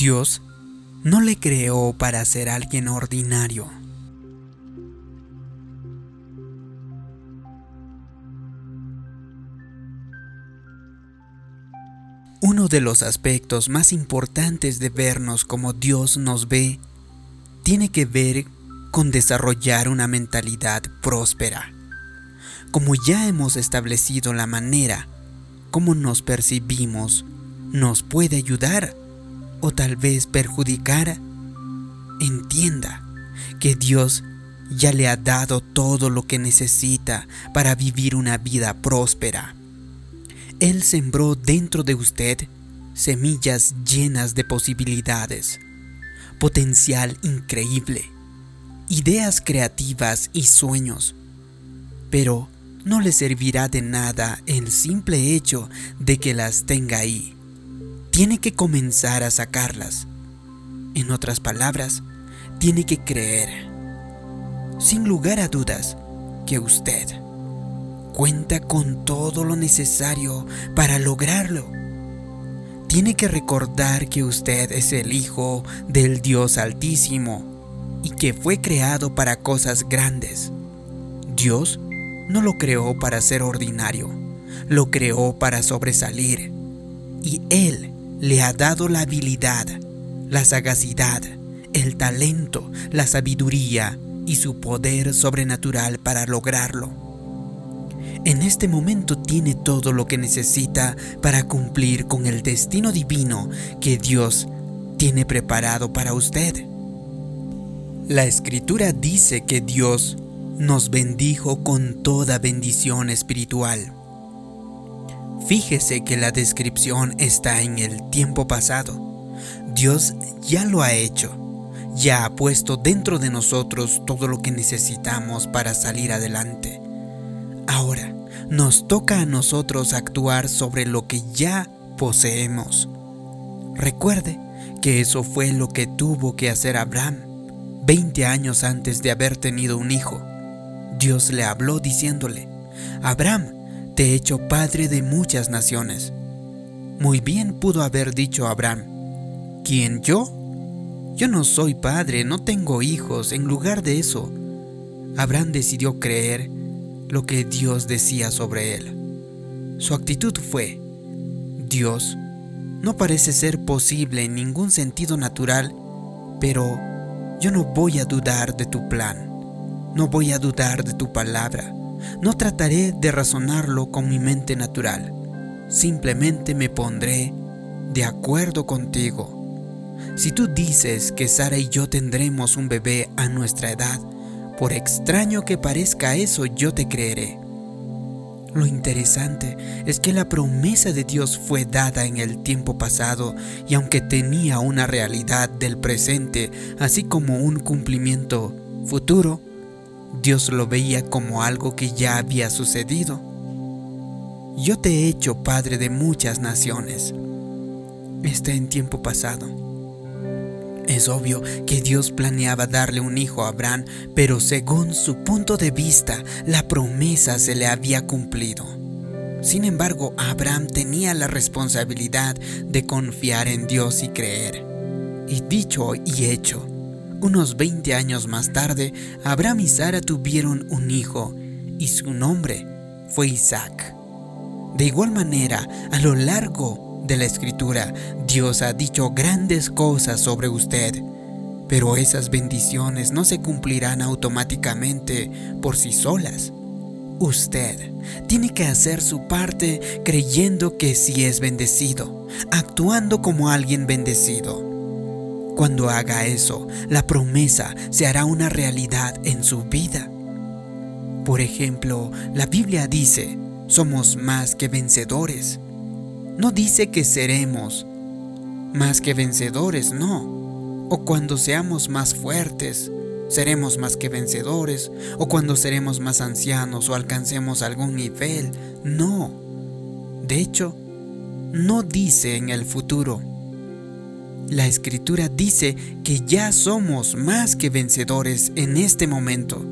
Dios no le creó para ser alguien ordinario. Uno de los aspectos más importantes de vernos como Dios nos ve tiene que ver con desarrollar una mentalidad próspera. Como ya hemos establecido la manera como nos percibimos, nos puede ayudar o tal vez perjudicar, entienda que Dios ya le ha dado todo lo que necesita para vivir una vida próspera. Él sembró dentro de usted semillas llenas de posibilidades, potencial increíble, ideas creativas y sueños. Pero no le servirá de nada el simple hecho de que las tenga ahí tiene que comenzar a sacarlas. En otras palabras, tiene que creer, sin lugar a dudas, que usted cuenta con todo lo necesario para lograrlo. Tiene que recordar que usted es el Hijo del Dios Altísimo y que fue creado para cosas grandes. Dios no lo creó para ser ordinario, lo creó para sobresalir. Y Él le ha dado la habilidad, la sagacidad, el talento, la sabiduría y su poder sobrenatural para lograrlo. En este momento tiene todo lo que necesita para cumplir con el destino divino que Dios tiene preparado para usted. La escritura dice que Dios nos bendijo con toda bendición espiritual. Fíjese que la descripción está en el tiempo pasado. Dios ya lo ha hecho. Ya ha puesto dentro de nosotros todo lo que necesitamos para salir adelante. Ahora, nos toca a nosotros actuar sobre lo que ya poseemos. Recuerde que eso fue lo que tuvo que hacer Abraham 20 años antes de haber tenido un hijo. Dios le habló diciéndole, Abraham, te he hecho padre de muchas naciones. Muy bien pudo haber dicho Abraham, ¿quién yo? Yo no soy padre, no tengo hijos. En lugar de eso, Abraham decidió creer lo que Dios decía sobre él. Su actitud fue, Dios, no parece ser posible en ningún sentido natural, pero yo no voy a dudar de tu plan, no voy a dudar de tu palabra. No trataré de razonarlo con mi mente natural. Simplemente me pondré de acuerdo contigo. Si tú dices que Sara y yo tendremos un bebé a nuestra edad, por extraño que parezca eso, yo te creeré. Lo interesante es que la promesa de Dios fue dada en el tiempo pasado y aunque tenía una realidad del presente, así como un cumplimiento futuro, Dios lo veía como algo que ya había sucedido. Yo te he hecho padre de muchas naciones. Está en tiempo pasado. Es obvio que Dios planeaba darle un hijo a Abraham, pero según su punto de vista, la promesa se le había cumplido. Sin embargo, Abraham tenía la responsabilidad de confiar en Dios y creer. Y dicho y hecho, unos 20 años más tarde, Abraham y Sara tuvieron un hijo y su nombre fue Isaac. De igual manera, a lo largo de la escritura, Dios ha dicho grandes cosas sobre usted, pero esas bendiciones no se cumplirán automáticamente por sí solas. Usted tiene que hacer su parte creyendo que sí es bendecido, actuando como alguien bendecido. Cuando haga eso, la promesa se hará una realidad en su vida. Por ejemplo, la Biblia dice, somos más que vencedores. No dice que seremos más que vencedores, no. O cuando seamos más fuertes, seremos más que vencedores. O cuando seremos más ancianos o alcancemos algún nivel, no. De hecho, no dice en el futuro, la escritura dice que ya somos más que vencedores en este momento.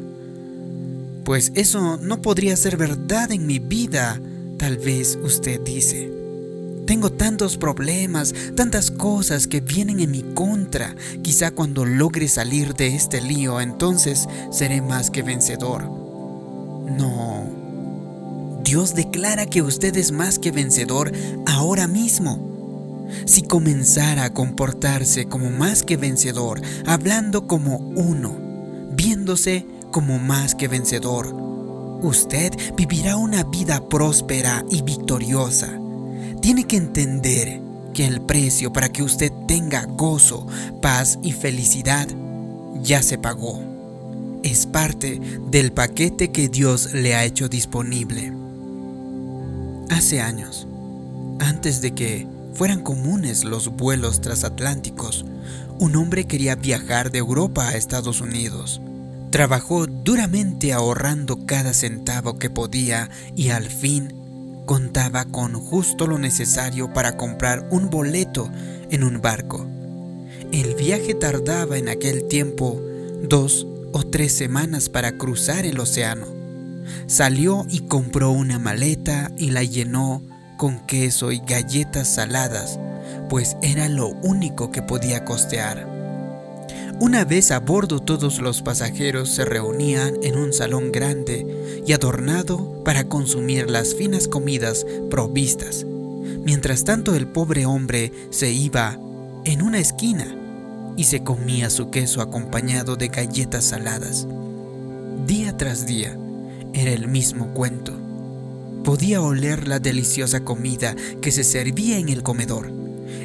Pues eso no podría ser verdad en mi vida, tal vez usted dice. Tengo tantos problemas, tantas cosas que vienen en mi contra. Quizá cuando logre salir de este lío, entonces seré más que vencedor. No. Dios declara que usted es más que vencedor ahora mismo. Si comenzara a comportarse como más que vencedor, hablando como uno, viéndose como más que vencedor, usted vivirá una vida próspera y victoriosa tiene que entender que el precio para que usted tenga gozo, paz y felicidad ya se pagó. Es parte del paquete que Dios le ha hecho disponible. Hace años, antes de que fueran comunes los vuelos transatlánticos, un hombre quería viajar de Europa a Estados Unidos. Trabajó duramente ahorrando cada centavo que podía y al fin contaba con justo lo necesario para comprar un boleto en un barco. El viaje tardaba en aquel tiempo dos o tres semanas para cruzar el océano. Salió y compró una maleta y la llenó con queso y galletas saladas, pues era lo único que podía costear. Una vez a bordo todos los pasajeros se reunían en un salón grande y adornado para consumir las finas comidas provistas. Mientras tanto el pobre hombre se iba en una esquina y se comía su queso acompañado de galletas saladas. Día tras día era el mismo cuento. Podía oler la deliciosa comida que se servía en el comedor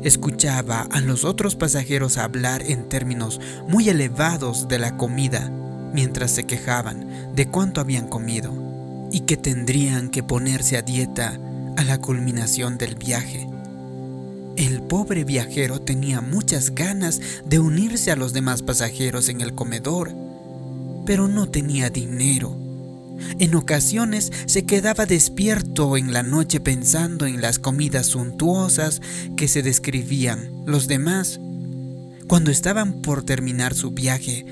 escuchaba a los otros pasajeros hablar en términos muy elevados de la comida mientras se quejaban de cuánto habían comido y que tendrían que ponerse a dieta a la culminación del viaje. El pobre viajero tenía muchas ganas de unirse a los demás pasajeros en el comedor, pero no tenía dinero en ocasiones se quedaba despierto en la noche pensando en las comidas suntuosas que se describían los demás. Cuando estaban por terminar su viaje,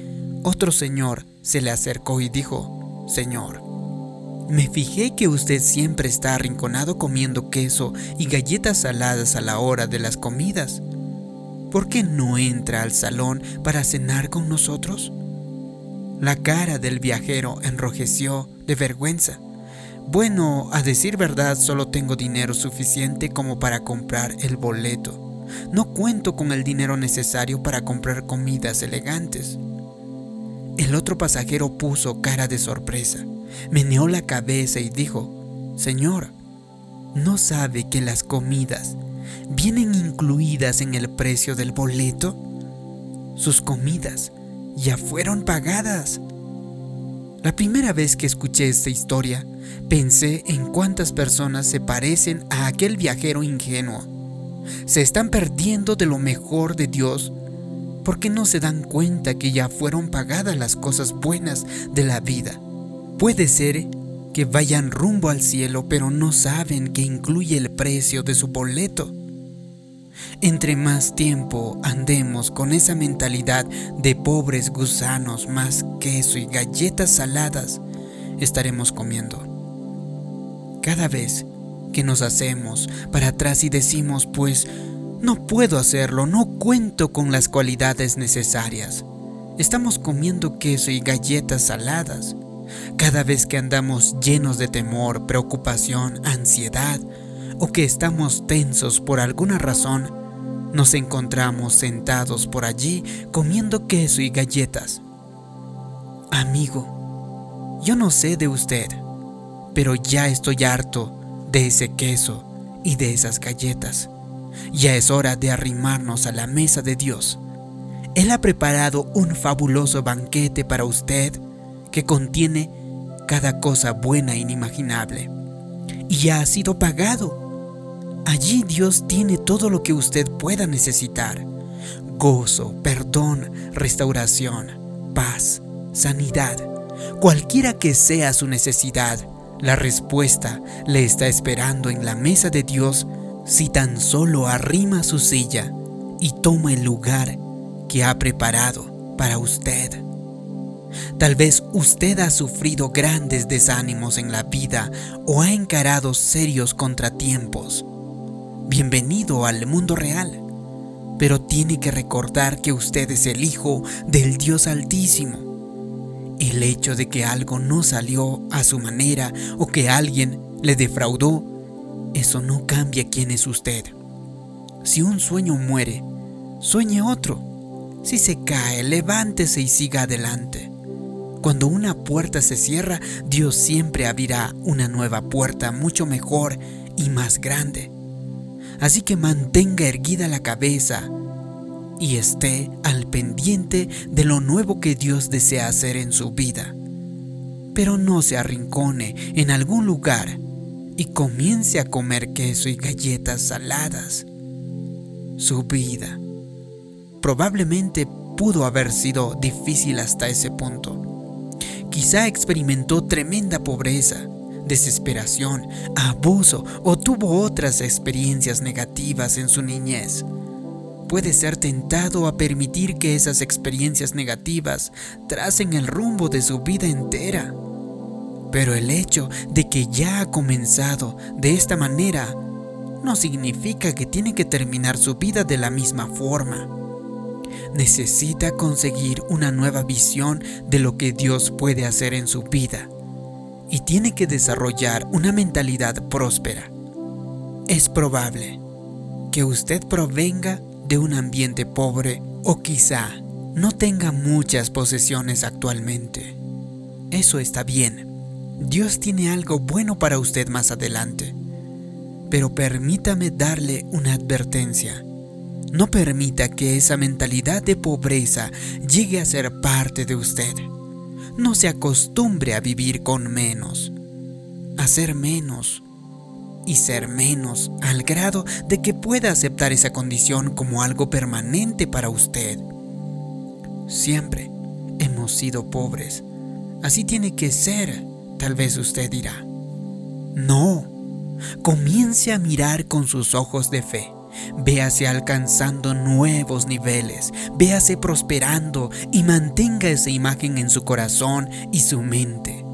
otro señor se le acercó y dijo, Señor, me fijé que usted siempre está arrinconado comiendo queso y galletas saladas a la hora de las comidas. ¿Por qué no entra al salón para cenar con nosotros? La cara del viajero enrojeció de vergüenza. Bueno, a decir verdad, solo tengo dinero suficiente como para comprar el boleto. No cuento con el dinero necesario para comprar comidas elegantes. El otro pasajero puso cara de sorpresa, meneó la cabeza y dijo, Señor, ¿no sabe que las comidas vienen incluidas en el precio del boleto? Sus comidas ya fueron pagadas. La primera vez que escuché esta historia, pensé en cuántas personas se parecen a aquel viajero ingenuo. Se están perdiendo de lo mejor de Dios porque no se dan cuenta que ya fueron pagadas las cosas buenas de la vida. Puede ser que vayan rumbo al cielo pero no saben que incluye el precio de su boleto. Entre más tiempo andemos con esa mentalidad de pobres gusanos, más queso y galletas saladas, estaremos comiendo. Cada vez que nos hacemos para atrás y decimos, pues, no puedo hacerlo, no cuento con las cualidades necesarias. Estamos comiendo queso y galletas saladas. Cada vez que andamos llenos de temor, preocupación, ansiedad, o que estamos tensos por alguna razón, nos encontramos sentados por allí comiendo queso y galletas. Amigo, yo no sé de usted, pero ya estoy harto de ese queso y de esas galletas. Ya es hora de arrimarnos a la mesa de Dios. Él ha preparado un fabuloso banquete para usted que contiene cada cosa buena e inimaginable. Y ya ha sido pagado Allí Dios tiene todo lo que usted pueda necesitar. Gozo, perdón, restauración, paz, sanidad. Cualquiera que sea su necesidad, la respuesta le está esperando en la mesa de Dios si tan solo arrima su silla y toma el lugar que ha preparado para usted. Tal vez usted ha sufrido grandes desánimos en la vida o ha encarado serios contratiempos bienvenido al mundo real. Pero tiene que recordar que usted es el hijo del Dios Altísimo. El hecho de que algo no salió a su manera o que alguien le defraudó, eso no cambia quién es usted. Si un sueño muere, sueñe otro. Si se cae, levántese y siga adelante. Cuando una puerta se cierra, Dios siempre abrirá una nueva puerta mucho mejor y más grande. Así que mantenga erguida la cabeza y esté al pendiente de lo nuevo que Dios desea hacer en su vida. Pero no se arrincone en algún lugar y comience a comer queso y galletas saladas. Su vida probablemente pudo haber sido difícil hasta ese punto. Quizá experimentó tremenda pobreza, desesperación, abuso o tuvo otras experiencias negativas en su niñez. Puede ser tentado a permitir que esas experiencias negativas tracen el rumbo de su vida entera. Pero el hecho de que ya ha comenzado de esta manera no significa que tiene que terminar su vida de la misma forma. Necesita conseguir una nueva visión de lo que Dios puede hacer en su vida y tiene que desarrollar una mentalidad próspera. Es probable que usted provenga de un ambiente pobre o quizá no tenga muchas posesiones actualmente. Eso está bien. Dios tiene algo bueno para usted más adelante. Pero permítame darle una advertencia. No permita que esa mentalidad de pobreza llegue a ser parte de usted no se acostumbre a vivir con menos, a ser menos y ser menos al grado de que pueda aceptar esa condición como algo permanente para usted. Siempre hemos sido pobres. Así tiene que ser, tal vez usted dirá. No, comience a mirar con sus ojos de fe Véase alcanzando nuevos niveles, véase prosperando y mantenga esa imagen en su corazón y su mente.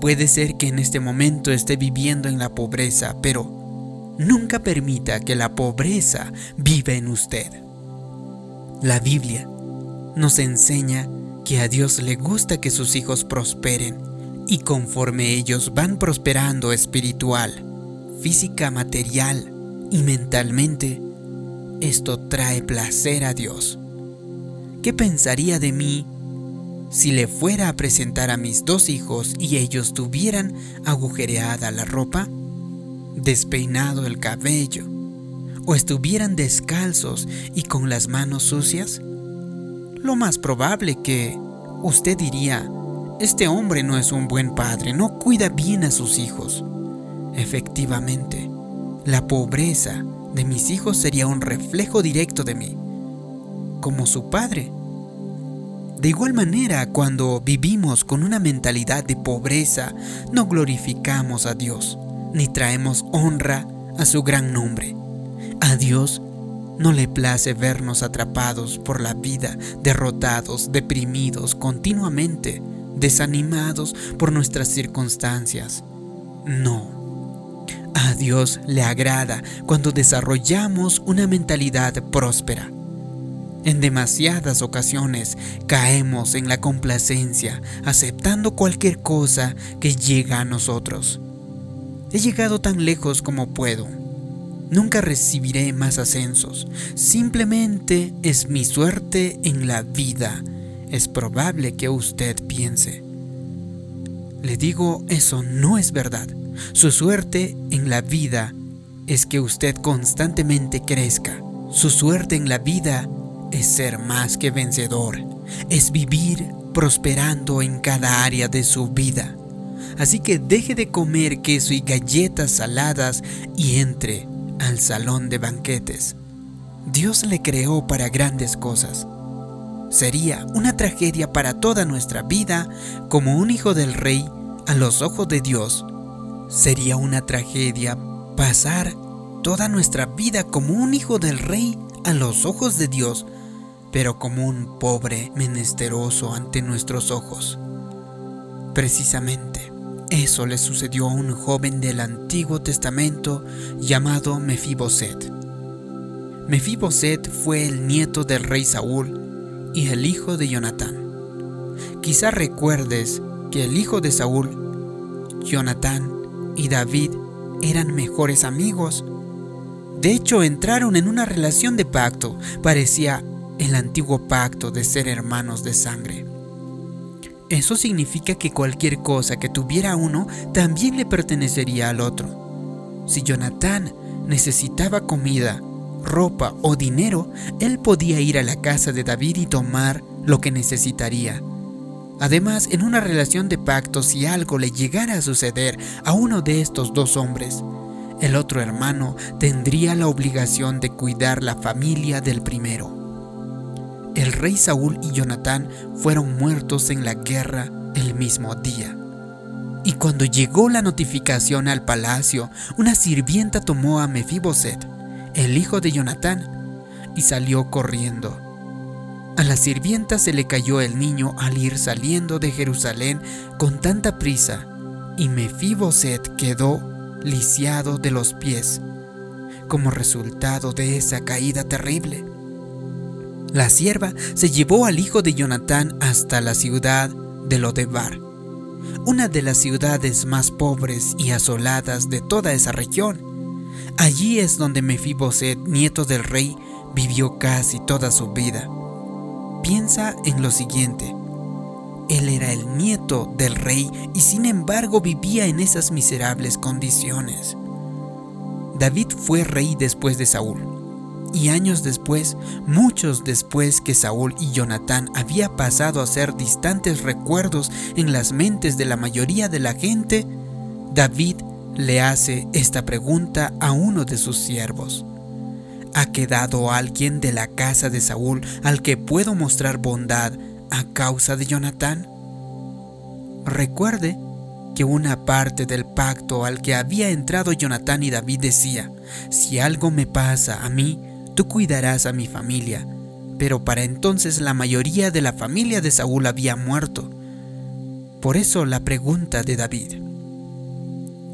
Puede ser que en este momento esté viviendo en la pobreza, pero nunca permita que la pobreza viva en usted. La Biblia nos enseña que a Dios le gusta que sus hijos prosperen y conforme ellos van prosperando espiritual, física, material, y mentalmente, esto trae placer a Dios. ¿Qué pensaría de mí si le fuera a presentar a mis dos hijos y ellos tuvieran agujereada la ropa, despeinado el cabello, o estuvieran descalzos y con las manos sucias? Lo más probable que usted diría, este hombre no es un buen padre, no cuida bien a sus hijos. Efectivamente, la pobreza de mis hijos sería un reflejo directo de mí, como su padre. De igual manera, cuando vivimos con una mentalidad de pobreza, no glorificamos a Dios, ni traemos honra a su gran nombre. A Dios no le place vernos atrapados por la vida, derrotados, deprimidos continuamente, desanimados por nuestras circunstancias. No. A Dios le agrada cuando desarrollamos una mentalidad próspera. En demasiadas ocasiones caemos en la complacencia, aceptando cualquier cosa que llega a nosotros. He llegado tan lejos como puedo. Nunca recibiré más ascensos. Simplemente es mi suerte en la vida. Es probable que usted piense. Le digo, eso no es verdad. Su suerte en la vida es que usted constantemente crezca. Su suerte en la vida es ser más que vencedor. Es vivir prosperando en cada área de su vida. Así que deje de comer queso y galletas saladas y entre al salón de banquetes. Dios le creó para grandes cosas. Sería una tragedia para toda nuestra vida como un hijo del rey a los ojos de Dios Sería una tragedia pasar toda nuestra vida como un hijo del rey a los ojos de Dios, pero como un pobre menesteroso ante nuestros ojos. Precisamente, Eso le sucedió a un joven del Antiguo Testamento llamado Mefiboset. Mefiboset fue el nieto del rey Saúl y el hijo de Jonatán. Quizá recuerdes que el hijo de Saúl, Jonatán y David eran mejores amigos. De hecho, entraron en una relación de pacto. Parecía el antiguo pacto de ser hermanos de sangre. Eso significa que cualquier cosa que tuviera uno también le pertenecería al otro. Si Jonatán necesitaba comida, ropa o dinero, él podía ir a la casa de David y tomar lo que necesitaría. Además, en una relación de pacto, si algo le llegara a suceder a uno de estos dos hombres, el otro hermano tendría la obligación de cuidar la familia del primero. El rey Saúl y Jonatán fueron muertos en la guerra el mismo día. Y cuando llegó la notificación al palacio, una sirvienta tomó a Mefiboset, el hijo de Jonatán, y salió corriendo. A la sirvienta se le cayó el niño al ir saliendo de Jerusalén con tanta prisa, y Mefiboset quedó lisiado de los pies, como resultado de esa caída terrible. La sierva se llevó al hijo de Jonatán hasta la ciudad de Lodebar, una de las ciudades más pobres y asoladas de toda esa región. Allí es donde Mefiboset, nieto del rey, vivió casi toda su vida. Piensa en lo siguiente. Él era el nieto del rey y sin embargo vivía en esas miserables condiciones. David fue rey después de Saúl y años después, muchos después que Saúl y Jonatán había pasado a ser distantes recuerdos en las mentes de la mayoría de la gente, David le hace esta pregunta a uno de sus siervos. ¿Ha quedado alguien de la casa de Saúl al que puedo mostrar bondad a causa de Jonatán? Recuerde que una parte del pacto al que había entrado Jonatán y David decía, si algo me pasa a mí, tú cuidarás a mi familia. Pero para entonces la mayoría de la familia de Saúl había muerto. Por eso la pregunta de David.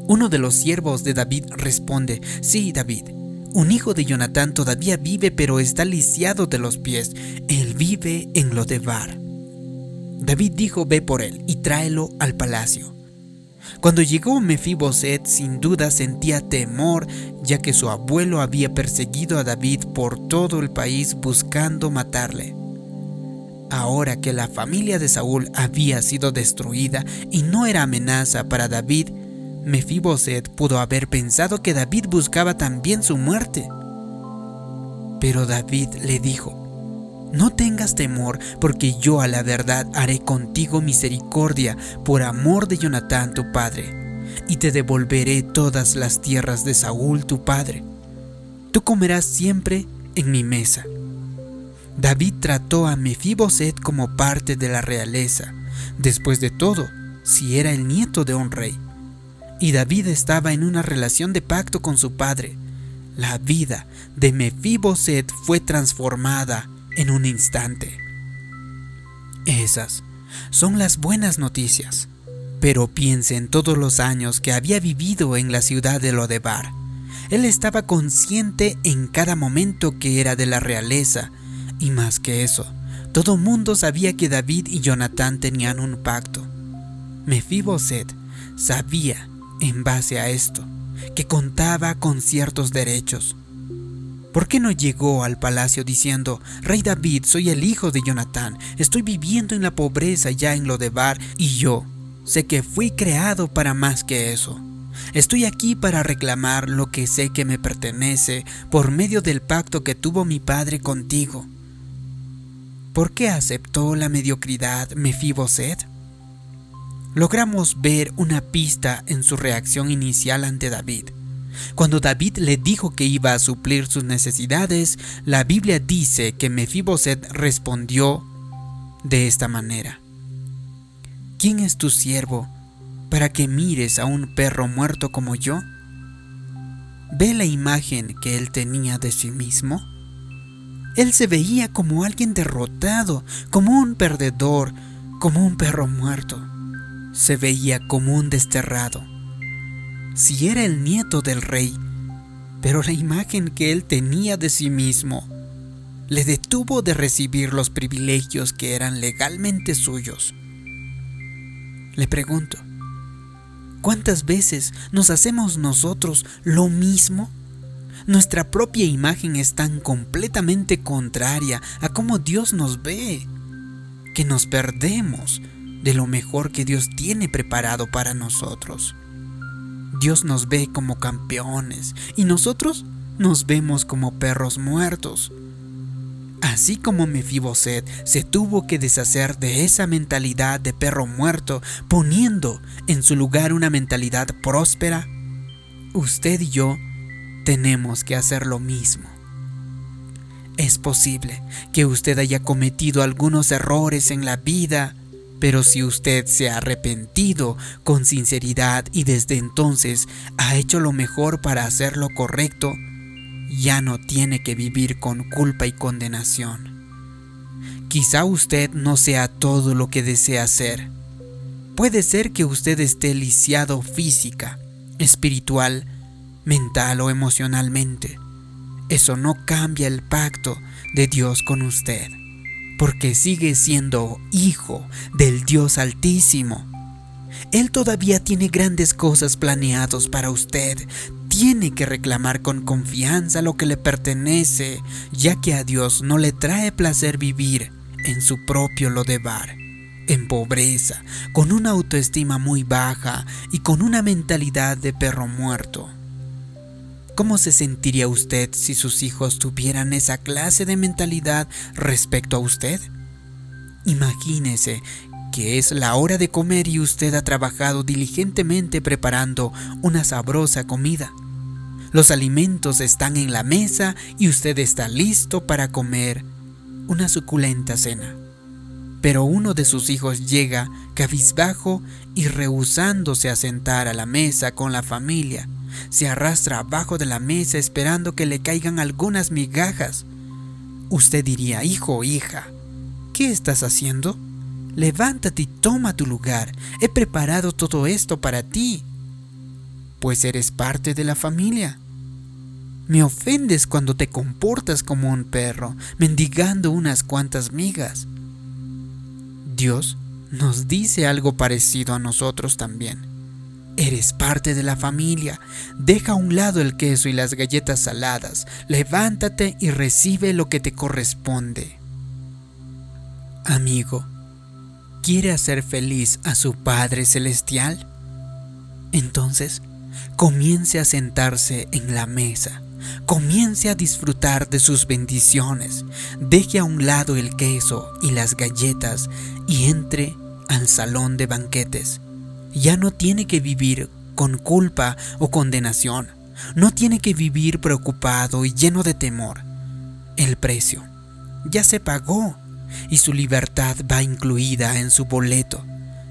Uno de los siervos de David responde, sí, David, un hijo de Jonatán todavía vive pero está lisiado de los pies. Él vive en Lodebar. David dijo, ve por él y tráelo al palacio. Cuando llegó Mefiboset, sin duda sentía temor, ya que su abuelo había perseguido a David por todo el país buscando matarle. Ahora que la familia de Saúl había sido destruida y no era amenaza para David, Mefiboset pudo haber pensado que David buscaba también su muerte. Pero David le dijo, no tengas temor, porque yo a la verdad haré contigo misericordia por amor de Jonatán tu padre, y te devolveré todas las tierras de Saúl tu padre. Tú comerás siempre en mi mesa. David trató a Mefiboset como parte de la realeza, después de todo, si era el nieto de un rey. Y David estaba en una relación de pacto con su padre. La vida de Mefiboset fue transformada en un instante. Esas son las buenas noticias. Pero piense en todos los años que había vivido en la ciudad de Lodebar. Él estaba consciente en cada momento que era de la realeza, y más que eso, todo mundo sabía que David y Jonatán tenían un pacto. Mefiboset sabía, en base a esto, que contaba con ciertos derechos, ¿Por qué no llegó al palacio diciendo, Rey David, soy el hijo de Jonatán, estoy viviendo en la pobreza ya en Lodebar y yo sé que fui creado para más que eso? Estoy aquí para reclamar lo que sé que me pertenece por medio del pacto que tuvo mi padre contigo. ¿Por qué aceptó la mediocridad Mefiboset? Logramos ver una pista en su reacción inicial ante David. Cuando David le dijo que iba a suplir sus necesidades, la Biblia dice que Mefiboset respondió de esta manera: ¿Quién es tu siervo para que mires a un perro muerto como yo? ¿Ve la imagen que él tenía de sí mismo? Él se veía como alguien derrotado, como un perdedor, como un perro muerto. Se veía como un desterrado. Si era el nieto del rey, pero la imagen que él tenía de sí mismo le detuvo de recibir los privilegios que eran legalmente suyos. Le pregunto, ¿cuántas veces nos hacemos nosotros lo mismo? Nuestra propia imagen es tan completamente contraria a cómo Dios nos ve, que nos perdemos de lo mejor que Dios tiene preparado para nosotros. Dios nos ve como campeones y nosotros nos vemos como perros muertos. Así como Mefiboset se tuvo que deshacer de esa mentalidad de perro muerto, poniendo en su lugar una mentalidad próspera, usted y yo tenemos que hacer lo mismo. Es posible que usted haya cometido algunos errores en la vida, pero si usted se ha arrepentido con sinceridad y desde entonces ha hecho lo mejor para hacer lo correcto, ya no tiene que vivir con culpa y condenación. Quizá usted no sea todo lo que desea ser. Puede ser que usted esté lisiado física, espiritual, mental o emocionalmente. Eso no cambia el pacto de Dios con usted, porque sigue siendo hijo del Dios Altísimo. Él todavía tiene grandes cosas planeados para usted, tiene que reclamar con confianza lo que le pertenece, ya que a Dios no le trae placer vivir en su propio lodebar, en pobreza, con una autoestima muy baja y con una mentalidad de perro muerto. ¿Cómo se sentiría usted si sus hijos tuvieran esa clase de mentalidad respecto a usted? Imagínese que es la hora de comer y usted ha trabajado diligentemente preparando una sabrosa comida. Los alimentos están en la mesa y usted está listo para comer una suculenta cena. Pero uno de sus hijos llega cabizbajo y rehusándose a sentar a la mesa con la familia. Se arrastra abajo de la mesa esperando que le caigan algunas migajas. Usted diría, hijo o hija, ¿qué estás haciendo? Levántate y toma tu lugar. He preparado todo esto para ti pues eres parte de la familia. Me ofendes cuando te comportas como un perro, mendigando unas cuantas migas. Dios nos dice algo parecido a nosotros también. Eres parte de la familia. Deja a un lado el queso y las galletas saladas. Levántate y recibe lo que te corresponde. Amigo, ¿quiere hacer feliz a su Padre Celestial? Entonces, comience a sentarse en la mesa, comience a disfrutar de sus bendiciones, deje a un lado el queso y las galletas y entre al salón de banquetes. Ya no tiene que vivir con culpa o condenación, no tiene que vivir preocupado y lleno de temor. El precio ya se pagó y su libertad va incluida en su boleto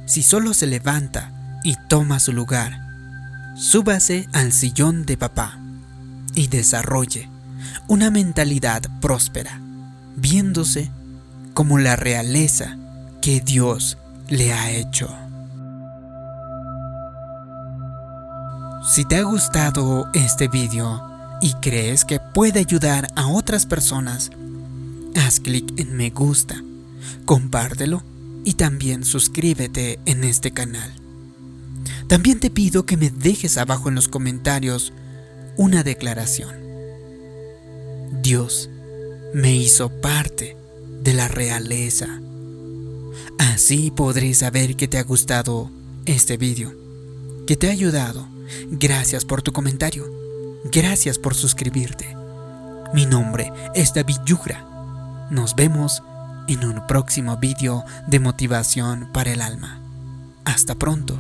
si solo se levanta y toma su lugar súbase al sillón de papá y desarrolle una mentalidad próspera, viéndose como la realeza que Dios le ha hecho. Si te ha gustado este video y crees que puede ayudar a otras personas, haz clic en me gusta, compártelo y también suscríbete en este canal. También te pido que me dejes abajo en los comentarios una declaración. Dios me hizo parte de la realeza. Así podré saber que te ha gustado este vídeo, que te ha ayudado. Gracias por tu comentario. Gracias por suscribirte. Mi nombre es David Yugra. Nos vemos en un próximo vídeo de motivación para el alma. Hasta pronto.